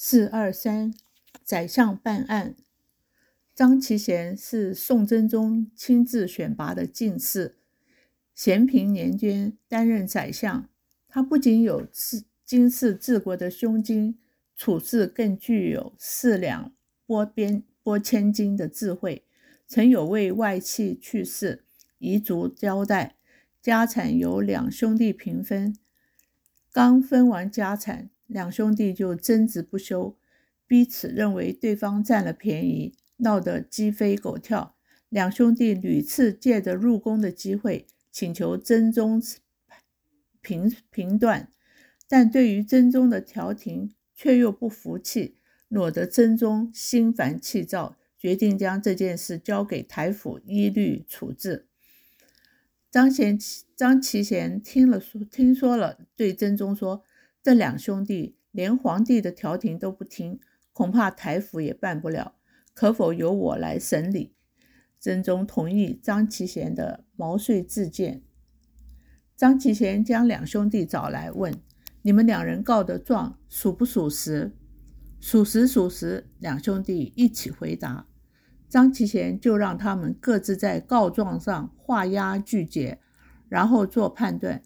四二三，宰相办案。张其贤是宋真宗亲自选拔的进士，咸平年间担任宰相。他不仅有治经世治国的胸襟，处事更具有四两拨边拨千斤的智慧。曾有位外戚去世，遗嘱交代，家产由两兄弟平分。刚分完家产，两兄弟就争执不休，彼此认为对方占了便宜，闹得鸡飞狗跳。两兄弟屡次借着入宫的机会，请求真宗平平断，但对于真宗的调停却又不服气，惹得真宗心烦气躁，决定将这件事交给台府依律处置。张贤、张其贤听了说，听说了，对真宗说：“这两兄弟连皇帝的调停都不听，恐怕台府也办不了，可否由我来审理？”真宗同意张其贤的毛遂自荐。张其贤将两兄弟找来，问：“你们两人告的状属不属实？”“属实，属实。”两兄弟一起回答。张其贤就让他们各自在告状上画押具节，然后做判断。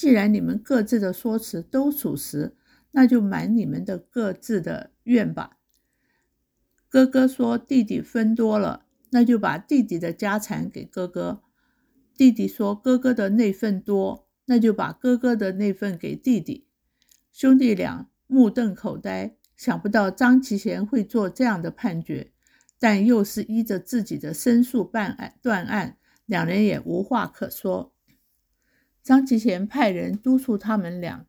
既然你们各自的说辞都属实，那就满你们的各自的愿吧。哥哥说弟弟分多了，那就把弟弟的家产给哥哥；弟弟说哥哥的那份多，那就把哥哥的那份给弟弟。兄弟俩目瞪口呆，想不到张其贤会做这样的判决。但又是依着自己的申诉办案断案，两人也无话可说。张其贤派人督促他们俩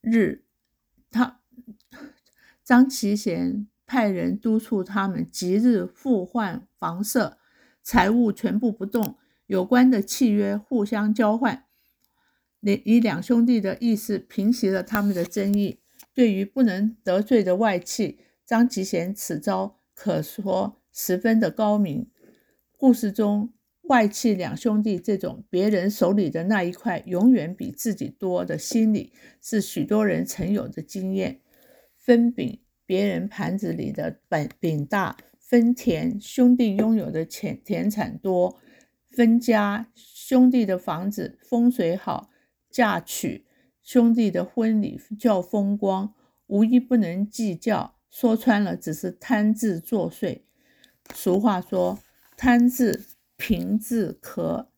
日，他张其贤派人督促他们即日互换房舍，财物全部不动，有关的契约互相交换。以两兄弟的意思平息了他们的争议。对于不能得罪的外戚。张其贤此招可说十分的高明。故事中外戚两兄弟这种别人手里的那一块永远比自己多的心理，是许多人曾有的经验。分饼别人盘子里的饼饼大，分田兄弟拥有的田田产多，分家兄弟的房子风水好，嫁娶兄弟的婚礼叫风光，无一不能计较。说穿了，只是贪字作祟。俗话说：“贪字贫字可。”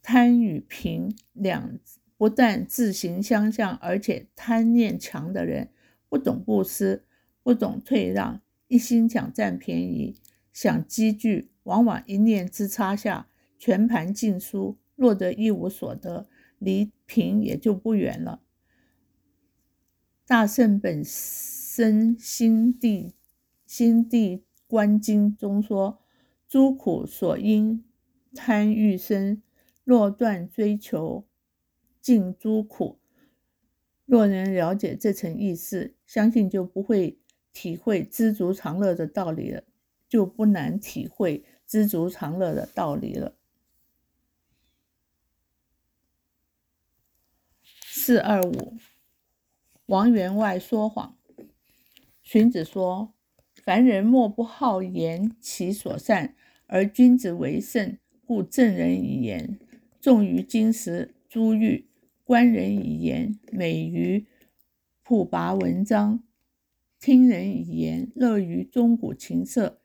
贪与贫两不但字形相像，而且贪念强的人，不懂布施，不懂退让，一心想占便宜，想积聚，往往一念之差下，全盘尽输，落得一无所得，离贫也就不远了。大圣本身心地心地观经中说：诸苦所因贪欲生，若断追求，尽诸苦。若能了解这层意思，相信就不会体会知足常乐的道理了，就不难体会知足常乐的道理了。四二五，王员外说谎。荀子说：“凡人莫不好言其所善，而君子为圣，故正人以言，重于金石珠玉；观人以言，美于朴拔文章；听人以言，乐于钟鼓琴瑟。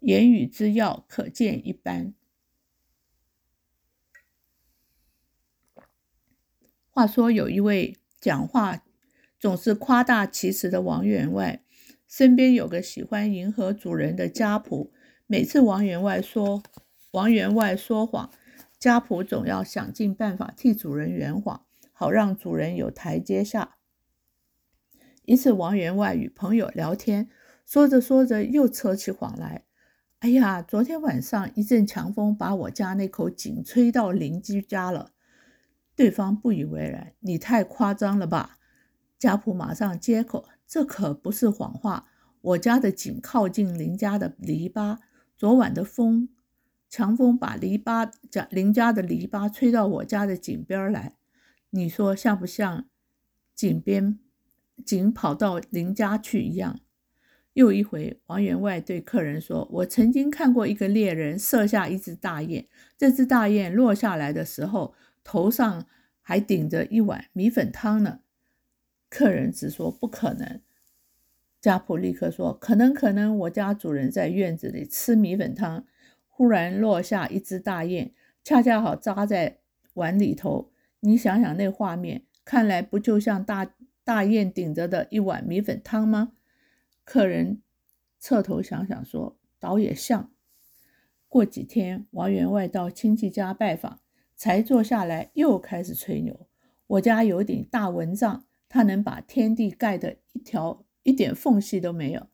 言语之要，可见一斑。”话说有一位讲话。总是夸大其词的王员外，身边有个喜欢迎合主人的家仆。每次王员外说王员外说谎，家仆总要想尽办法替主人圆谎，好让主人有台阶下。一次，王员外与朋友聊天，说着说着又扯起谎来。哎呀，昨天晚上一阵强风把我家那口井吹到邻居家了。对方不以为然，你太夸张了吧？家仆马上接口：“这可不是谎话，我家的井靠近邻家的篱笆。昨晚的风，强风把篱笆家邻家的篱笆吹到我家的井边来。你说像不像井边仅跑到邻家去一样。又一回，王员外对客人说：“我曾经看过一个猎人射下一只大雁，这只大雁落下来的时候，头上还顶着一碗米粉汤呢。”客人只说不可能。家仆立刻说：“可能，可能。我家主人在院子里吃米粉汤，忽然落下一只大雁，恰恰好扎在碗里头。你想想那画面，看来不就像大大雁顶着的一碗米粉汤吗？”客人侧头想想说：“倒也像。”过几天，王员外到亲戚家拜访，才坐下来又开始吹牛：“我家有顶大蚊帐，他能把天地盖得一条一点缝隙都没有。”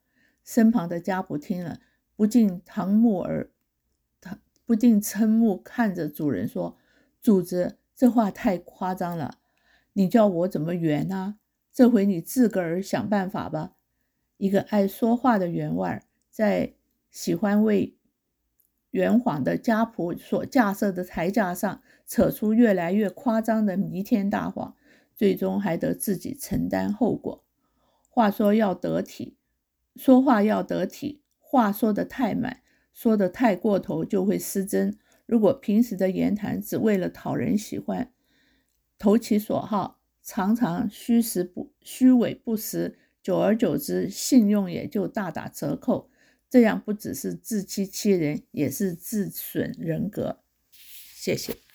身旁的家仆听了，不禁瞠目而不禁瞠目看着主人说：“主子，这话太夸张了，你叫我怎么圆啊？这回你自个儿想办法吧。”一个爱说话的员外，在喜欢为圆谎的家仆所架设的台架上扯出越来越夸张的弥天大谎，最终还得自己承担后果。话说要得体，说话要得体，话说得太满，说得太过头就会失真。如果平时的言谈只为了讨人喜欢，投其所好，常常虚实不虚伪不实。久而久之，信用也就大打折扣。这样不只是自欺欺人，也是自损人格。谢谢。